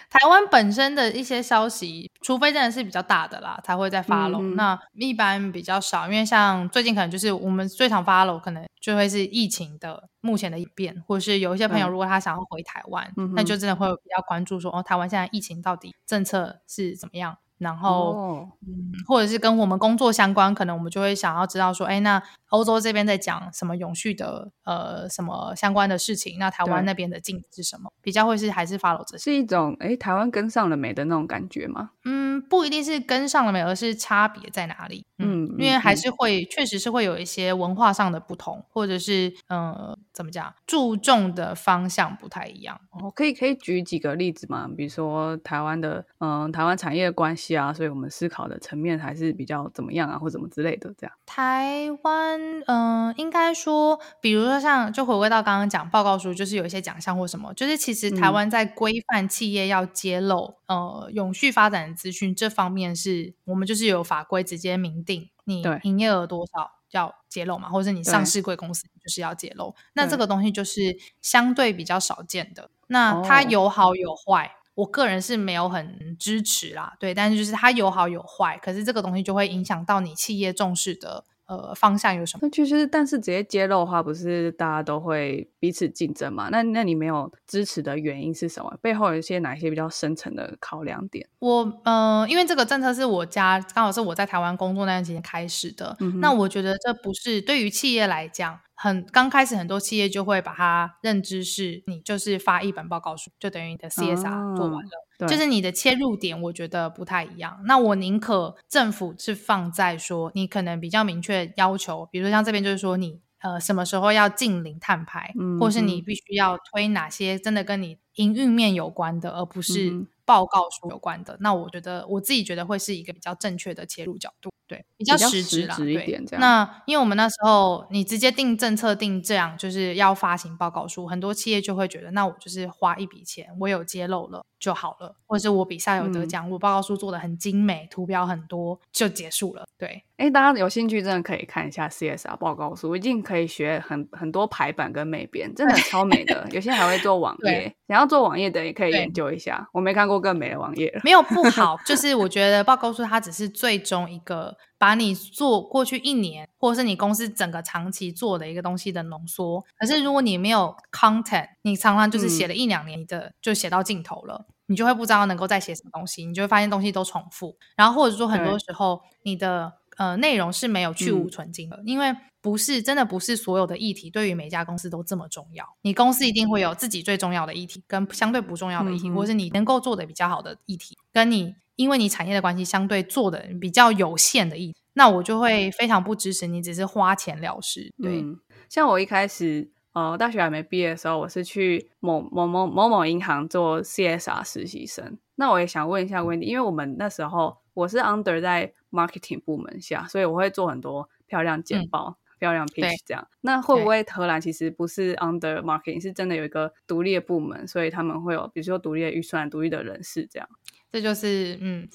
台湾本身的一些消息，除非真的是比较大的啦，才会再发喽。那一般比较少，因为像最近可能就是我们最常发喽，可能就会是疫情的目前的演变，或者是有一些朋友如果他想要回台湾，那就真的会比较关注说哦，台湾现在疫情到底政策是怎么样。然后，嗯，或者是跟我们工作相关，可能我们就会想要知道说，哎，那欧洲这边在讲什么永续的，呃，什么相关的事情？那台湾那边的进是什么？比较会是还是 follow 这是一种，哎，台湾跟上了没的那种感觉吗？嗯，不一定是跟上了没，而是差别在哪里？嗯，因为还是会，确实是会有一些文化上的不同，或者是，呃，怎么讲，注重的方向不太一样。哦，可以可以举几个例子吗？比如说台湾的，嗯，台湾产业关系。啊，所以我们思考的层面还是比较怎么样啊，或怎么之类的这样。台湾，嗯，应该说，比如说像，就回归到刚刚讲报告书，就是有一些奖项或什么，就是其实台湾在规范企业要揭露呃永续发展的资讯这方面，是我们就是有法规直接明定，你营业额多少要揭露嘛，或者你上市贵公司就是要揭露。那这个东西就是相对比较少见的，那它有好有坏。我个人是没有很支持啦，对，但是就是它有好有坏，可是这个东西就会影响到你企业重视的呃方向有什么？那其实，但是直接揭露的话，不是大家都会彼此竞争嘛？那那你没有支持的原因是什么？背后有一些哪一些比较深层的考量点？我呃，因为这个政策是我家刚好是我在台湾工作那段时间开始的，那我觉得这不是对于企业来讲。很刚开始，很多企业就会把它认知是，你就是发一本报告书，就等于你的 CSR 做完了，就是你的切入点，我觉得不太一样。那我宁可政府是放在说，你可能比较明确要求，比如说像这边就是说，你呃什么时候要进零碳排，或是你必须要推哪些真的跟你营运面有关的，而不是报告书有关的。那我觉得我自己觉得会是一个比较正确的切入角度。对，比较实质啦。对，那因为我们那时候你直接定政策定这样，就是要发行报告书，很多企业就会觉得，那我就是花一笔钱，我有揭露了就好了，或者是我比赛有得奖，我报告书做的很精美，图标很多就结束了。对，哎，大家有兴趣真的可以看一下 CSR 报告书，一定可以学很很多排版跟美编，真的超美的。有些还会做网页，想要做网页的也可以研究一下。我没看过更美的网页，没有不 好，就是我觉得报告书它只是最终一个。把你做过去一年，或者是你公司整个长期做的一个东西的浓缩。可是如果你没有 content，你常常就是写了一两年的，就写到尽头了，你就会不知道能够再写什么东西，你就会发现东西都重复。然后或者说很多时候你的呃内容是没有去无存精的，因为不是真的不是所有的议题对于每家公司都这么重要。你公司一定会有自己最重要的议题，跟相对不重要的议题，或是你能够做的比较好的议题，跟你。因为你产业的关系，相对做的比较有限的议题，那我就会非常不支持你，只是花钱了事。对，像我一开始呃大学还没毕业的时候，我是去某某某某某银行做 CSR 实习生。那我也想问一下 Wendy，因为我们那时候我是 under 在 marketing 部门下，所以我会做很多漂亮简报、漂亮 pitch 这样。那会不会荷兰其实不是 under marketing，是真的有一个独立的部门，所以他们会有比如说独立的预算、独立的人事这样？这就是嗯，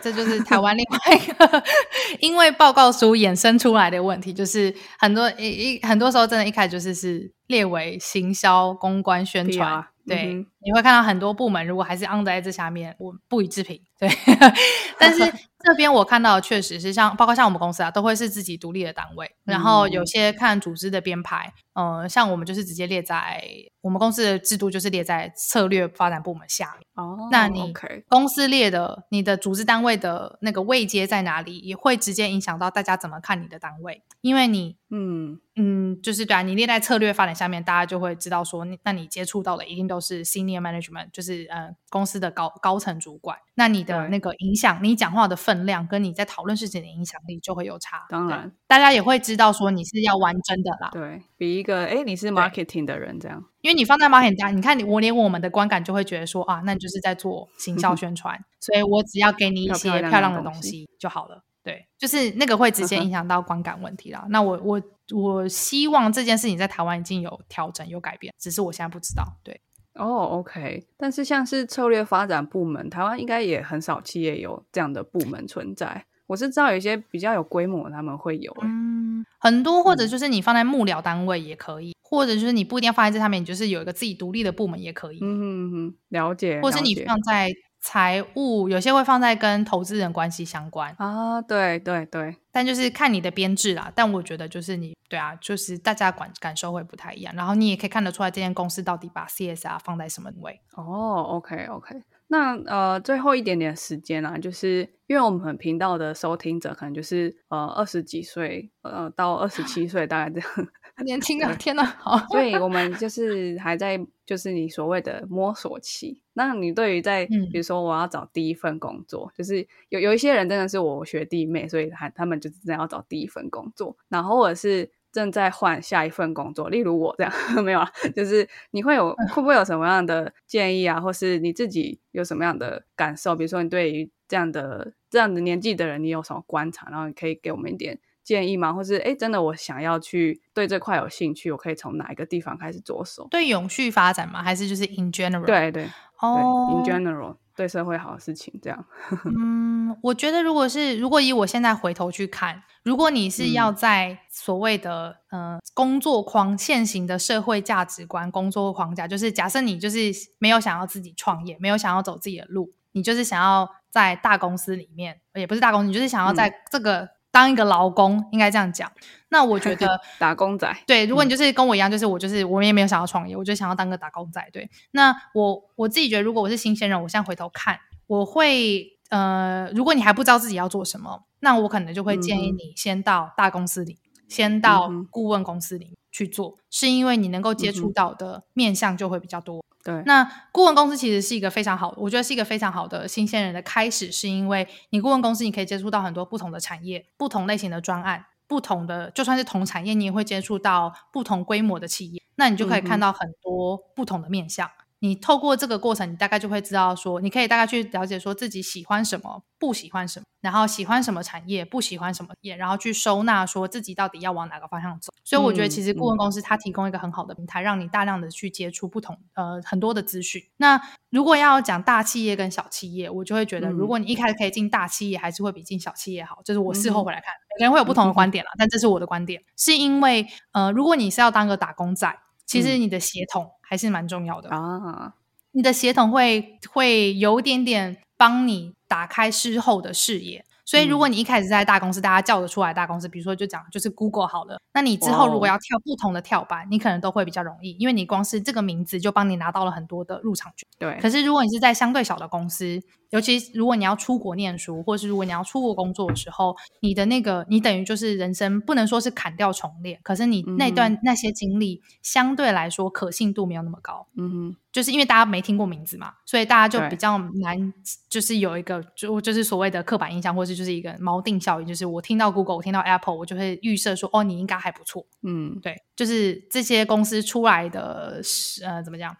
这就是台湾另外一个 因为报告书衍生出来的问题，就是很多一一很多时候真的一开始就是是列为行销、公关、宣传，对，你会看到很多部门如果还是 under 在这下面，我不予置评，对，但是。这边我看到确实是像，包括像我们公司啊，都会是自己独立的单位。然后有些看组织的编排，呃，像我们就是直接列在我们公司的制度，就是列在策略发展部门下面。哦，那你公司列的你的组织单位的那个位阶在哪里，也会直接影响到大家怎么看你的单位。因为你，嗯嗯，就是对啊，你列在策略发展下面，大家就会知道说，那你接触到的一定都是 senior senior management，就是呃公司的高高层主管，那你的那个影响，你讲话的分量跟你在讨论事情的影响力就会有差。当然，大家也会知道说你是要玩真的啦。对比一个哎，你是 marketing 的人这样，因为你放在 marketing，你看你我连我们的观感就会觉得说啊，那你就是在做行销宣传，所以我只要给你一些漂亮的东西就好了。对，就是那个会直接 影响到观感问题啦。那我我我希望这件事情在台湾已经有调整有改变，只是我现在不知道。对，哦，OK。但是像是策略发展部门，台湾应该也很少企业有这样的部门存在。我是知道有一些比较有规模，他们会有。嗯，很多或者就是你放在幕僚单位也可以，或者就是你不一定要放在这上面，你就是有一个自己独立的部门也可以。嗯哼哼，了解。或是你放在。财务有些会放在跟投资人关系相关啊，对对对，但就是看你的编制啦。但我觉得就是你对啊，就是大家感感受会不太一样。然后你也可以看得出来，这间公司到底把 CSR 放在什么位。哦，OK OK，那呃最后一点点时间啊，就是因为我们频道的收听者可能就是呃二十几岁呃到二十七岁大概这样。年轻啊！天哪，好，所以我们就是还在，就是你所谓的摸索期。那你对于在，比如说我要找第一份工作，就是有有一些人真的是我学弟妹，所以他他们就真的要找第一份工作，然后或者是正在换下一份工作，例如我这样，没有啊？就是你会有会不会有什么样的建议啊，或是你自己有什么样的感受？比如说你对于这样的这样的年纪的人，你有什么观察？然后你可以给我们一点。建议吗？或是哎，真的我想要去对这块有兴趣，我可以从哪一个地方开始着手？对永续发展吗？还是就是 in general？对对哦，in general 对社会好的事情这样。嗯，我觉得如果是如果以我现在回头去看，如果你是要在所谓的嗯工作框现行的社会价值观工作框架，就是假设你就是没有想要自己创业，没有想要走自己的路，你就是想要在大公司里面，也不是大公司，你就是想要在这个。当一个劳工应该这样讲，那我觉得 打工仔。对，如果你就是跟我一样，就是我就是我也没有想要创业，我就想要当个打工仔。对，那我我自己觉得，如果我是新鲜人，我现在回头看，我会呃，如果你还不知道自己要做什么，那我可能就会建议你先到大公司里，先到顾问公司里去做，是因为你能够接触到的面向就会比较多。对，那顾问公司其实是一个非常好，我觉得是一个非常好的新鲜人的开始，是因为你顾问公司你可以接触到很多不同的产业、不同类型的专案、不同的就算是同产业，你也会接触到不同规模的企业，那你就可以看到很多不同的面向。你透过这个过程，你大概就会知道说，你可以大概去了解说自己喜欢什么，不喜欢什么，然后喜欢什么产业，不喜欢什么业，然后去收纳说自己到底要往哪个方向走。所以我觉得其实顾问公司它提供一个很好的平台，让你大量的去接触不同呃很多的资讯。那如果要讲大企业跟小企业，我就会觉得，如果你一开始可以进大企业，还是会比进小企业好。就是我事后回来看，每个人会有不同的观点啦，但这是我的观点，是因为呃，如果你是要当个打工仔。其实你的协同还是蛮重要的啊，你的协同会会有点点帮你打开之后的视野。所以，如果你一开始在大公司，大家叫得出来大公司，比如说就讲就是 Google 好了，那你之后如果要跳不同的跳板，你可能都会比较容易，因为你光是这个名字就帮你拿到了很多的入场券。对。可是如果你是在相对小的公司，尤其如果你要出国念书，或是如果你要出国工作的时候，你的那个你等于就是人生不能说是砍掉重练，可是你那段那些经历相对来说可信度没有那么高。嗯哼。就是因为大家没听过名字嘛，所以大家就比较难，就是有一个就就是所谓的刻板印象，或是就是一个锚定效应，就是我听到 Google，我听到 Apple，我就会预设说，哦，你应该还不错。嗯，对，就是这些公司出来的，呃，怎么讲？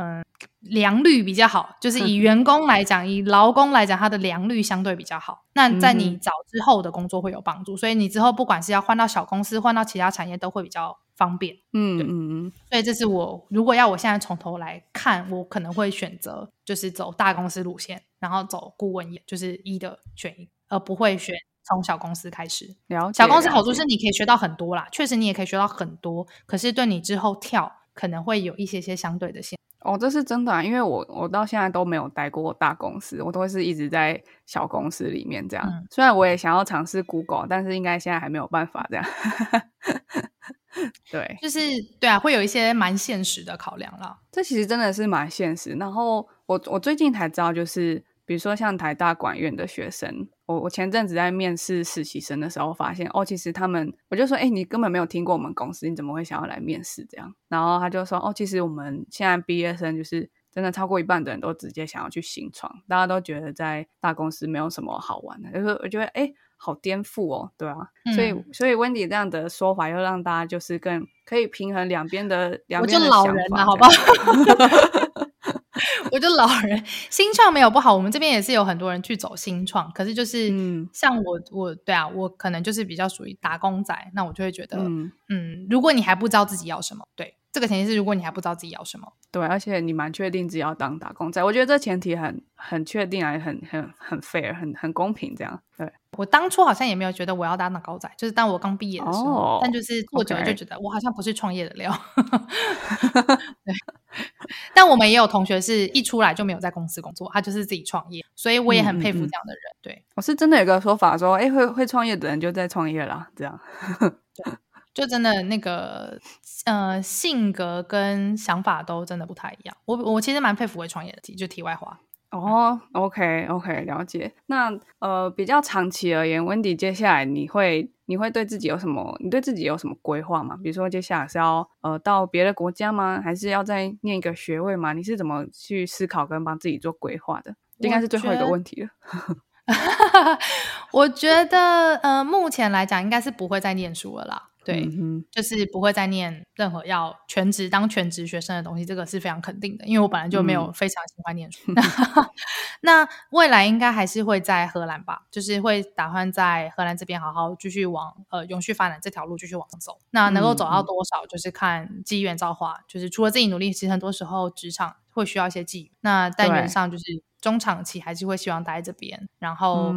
嗯，良率比较好，就是以员工来讲，以劳工来讲，它的良率相对比较好。那在你找之后的工作会有帮助，所以你之后不管是要换到小公司，换到其他产业，都会比较方便。嗯嗯嗯。所以这是我如果要我现在从头来看，我可能会选择就是走大公司路线，然后走顾问业，就是一的选一，而不会选从小公司开始。了小公司好处是你可以学到很多啦，确实你也可以学到很多，可是对你之后跳可能会有一些些相对的限。哦，这是真的，啊，因为我我到现在都没有待过大公司，我都是一直在小公司里面这样。虽然我也想要尝试 Google，但是应该现在还没有办法这样。对，就是对啊，会有一些蛮现实的考量了。这其实真的是蛮现实。然后我我最近才知道，就是比如说像台大管院的学生。我我前阵子在面试实习生的时候，发现哦，其实他们我就说，哎，你根本没有听过我们公司，你怎么会想要来面试这样？然后他就说，哦，其实我们现在毕业生就是真的超过一半的人都直接想要去新创，大家都觉得在大公司没有什么好玩的，就是我觉得哎，好颠覆哦，对啊，所以所以 Wendy 这样的说法又让大家就是更可以平衡两边的两边的想法，好不好？我就老人新创没有不好，我们这边也是有很多人去走新创，可是就是像我我对啊，我可能就是比较属于打工仔，那我就会觉得嗯，如果你还不知道自己要什么，对。这个前提是，如果你还不知道自己要什么，对，而且你蛮确定自己要当打工仔，我觉得这前提很很确定啊，很很很 fair，很很公平，这样。对我当初好像也没有觉得我要当打工仔，就是当我刚毕业的时候，但就是做久了就觉得我好像不是创业的料。对，但我们也有同学是一出来就没有在公司工作，他就是自己创业，所以我也很佩服这样的人。对，我是真的有个说法说，哎，会会创业的人就在创业啦，这样。就真的那个呃性格跟想法都真的不太一样。我我其实蛮佩服会创业的，就题外话。哦，OK OK，了解。那呃比较长期而言，Wendy 接下来你会你会对自己有什么？你对自己有什么规划吗？比如说接下来是要呃到别的国家吗？还是要再念一个学位吗？你是怎么去思考跟帮自己做规划的？应该是最后一个问题了。我觉得呃目前来讲应该是不会再念书了啦。对，就是不会再念任何要全职当全职学生的东西，这个是非常肯定的，因为我本来就没有非常喜欢念书。那未来应该还是会在荷兰吧，就是会打算在荷兰这边好好继续往呃永续发展这条路继续往上走。那能够走到多少，就是看机缘造化。就是除了自己努力，其实很多时候职场会需要一些机遇。那但原上就是中长期还是会希望待在这边，然后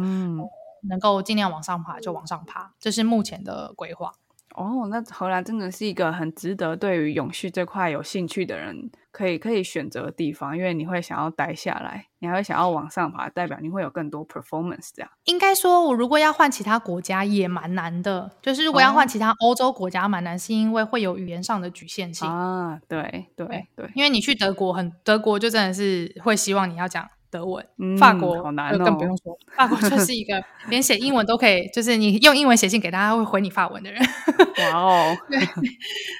能够尽量往上爬就往上爬，这是目前的规划。哦，那荷兰真的是一个很值得对于永续这块有兴趣的人可以可以选择的地方，因为你会想要待下来，你还会想要往上爬，代表你会有更多 performance。这样应该说，我如果要换其他国家也蛮难的，就是如果要换其他欧洲国家蛮难，是因为会有语言上的局限性啊。对对对，因为你去德国，很德国就真的是会希望你要讲。德文，法国就更不用说，法国就是一个 连写英文都可以，就是你用英文写信给他，会回你法文的人。哇哦，对，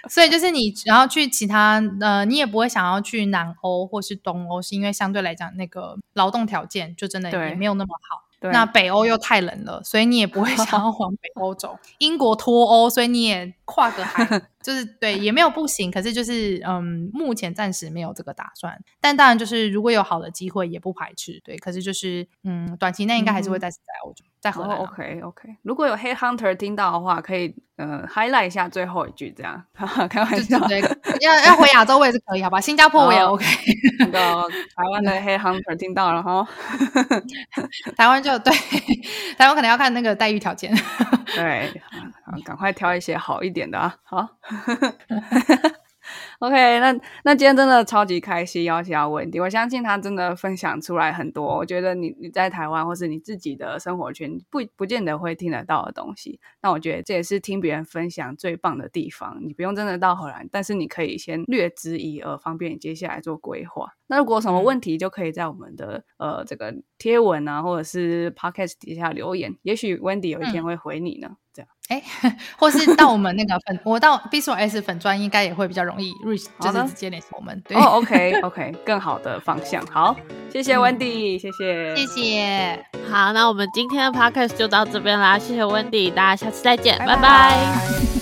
所以就是你，然后去其他呃，你也不会想要去南欧或是东欧，是因为相对来讲那个劳动条件就真的也没有那么好。那北欧又太冷了，所以你也不会想要 往北欧走。英国脱欧，所以你也跨个海。就是对，也没有不行，可是就是嗯，目前暂时没有这个打算。但当然，就是如果有好的机会，也不排斥。对，可是就是嗯，短期内应该还是会再次在欧洲，在荷兰。OK OK，如果有黑 hunter 听到的话，可以呃 highlight 一下最后一句，这样 开玩笑。要要回亚洲我也是可以，好吧？新加坡我也 OK。那个 台湾的黑 hunter 听到了哈，台湾就对，台湾可能要看那个待遇条件。对。赶快挑一些好一点的啊！好。OK，那那今天真的超级开心，邀请到温迪，我相信他真的分享出来很多。我觉得你你在台湾或是你自己的生活圈不不见得会听得到的东西，那我觉得这也是听别人分享最棒的地方。你不用真的到荷兰，但是你可以先略知一二，方便你接下来做规划。那如果有什么问题，就可以在我们的呃这个贴文啊，或者是 Podcast 底下留言，也许 Wendy 有一天会回你呢。这样。哎，或是到我们那个粉，我到 B 所 S 粉砖应该也会比较容易，reach 就是直接联系我们。对哦，OK OK，更好的方向。好，谢谢 Wendy，谢谢，谢谢。好，那我们今天的 Podcast 就到这边啦，谢谢 Wendy，大家下次再见，拜拜。